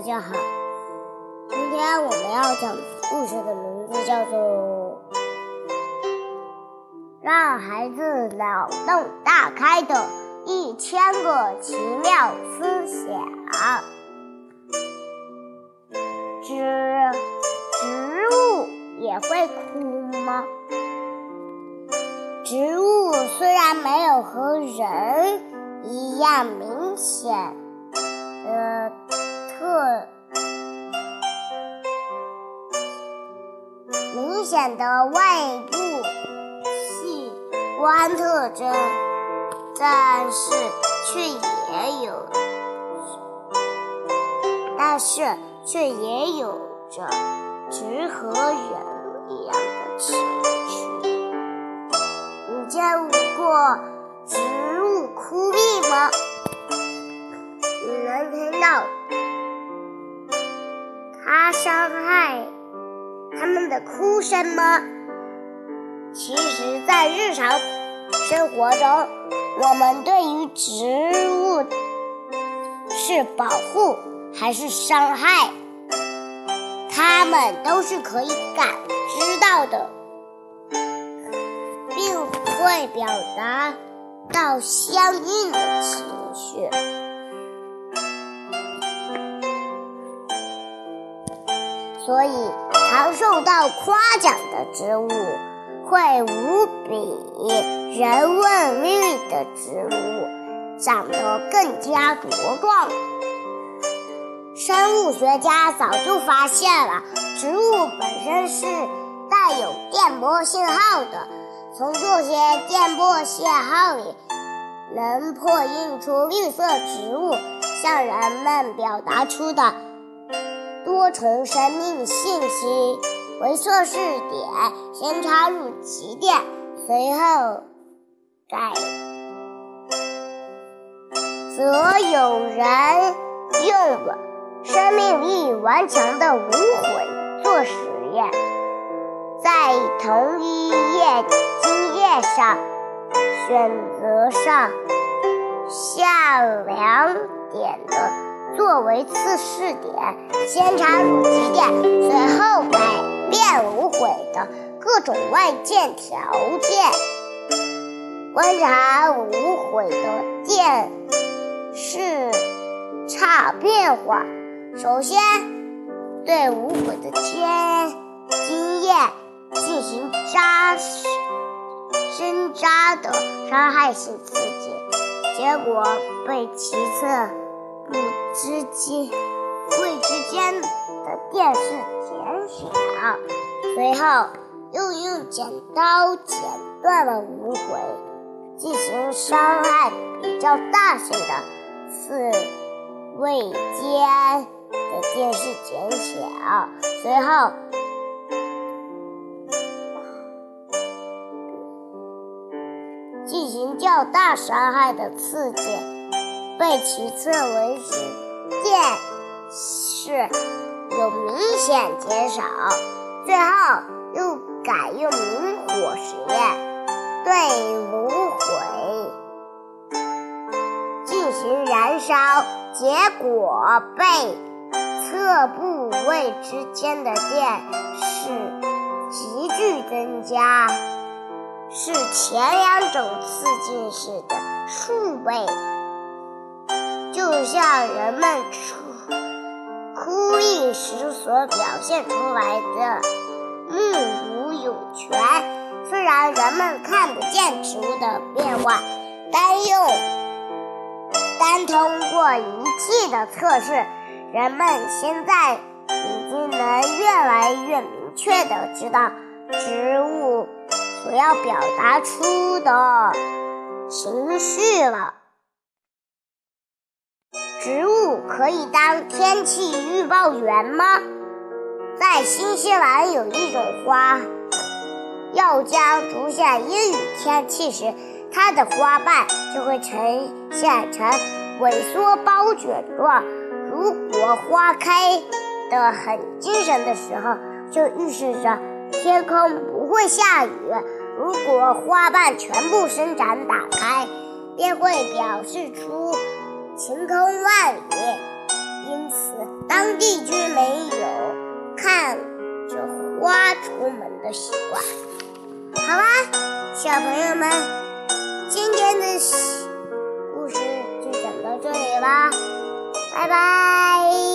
大家好，今天我们要讲故事的名字叫做《让孩子脑洞大开的一千个奇妙思想》。植植物也会哭吗？植物虽然没有和人一样明显的特明显的外部器官特征，但是却也有，但是却也有着植和人一样的情绪。你见过植物哭泣吗？你能听到它伤害它们的哭声吗？其实，在日常生活中，我们对于植物是保护还是伤害，它们都是可以感知到的，并会表达到相应的情绪。所以，常受到夸奖的植物，会无比人文绿的植物，长得更加茁壮。生物学家早就发现了，植物本身是带有电波信号的，从这些电波信号里，能破译出绿色植物向人们表达出的。多重生命信息为测试点，先插入极电，随后改，则有人用生命力顽强的无悔做实验，在同一页茎叶上选择上下两点的。作为测试点，先插入极电，随后改变无悔的各种外界条件，观察无悔的电势差变化。首先，对无悔的茎茎叶进行扎深扎的伤害性刺激，结果被其次。之间位之间的电势减小，随后又用剪刀剪断了无轨，进行伤害比较大型的刺位间的电势减小，随后进行较大伤害的刺激。被其测为是电势有明显减少，最后又改用明火实验，对无轨进行燃烧，结果被测部位之间的电势急剧增加，是前两种刺激时的数倍。就像人们哭哭泣时所表现出来的目无涌泉。虽然人们看不见植物的变化，但用单通过仪器的测试，人们现在已经能越来越明确的知道植物所要表达出的情绪了。植物可以当天气预报员吗？在新西兰有一种花，要将出现阴雨天气时，它的花瓣就会呈现成萎缩包卷状。如果花开得很精神的时候，就预示着天空不会下雨；如果花瓣全部伸展打开，便会表示出。晴空万里，因此当地居民有看着花出门的习惯。好啦，小朋友们，今天的故事就讲到这里啦，拜拜。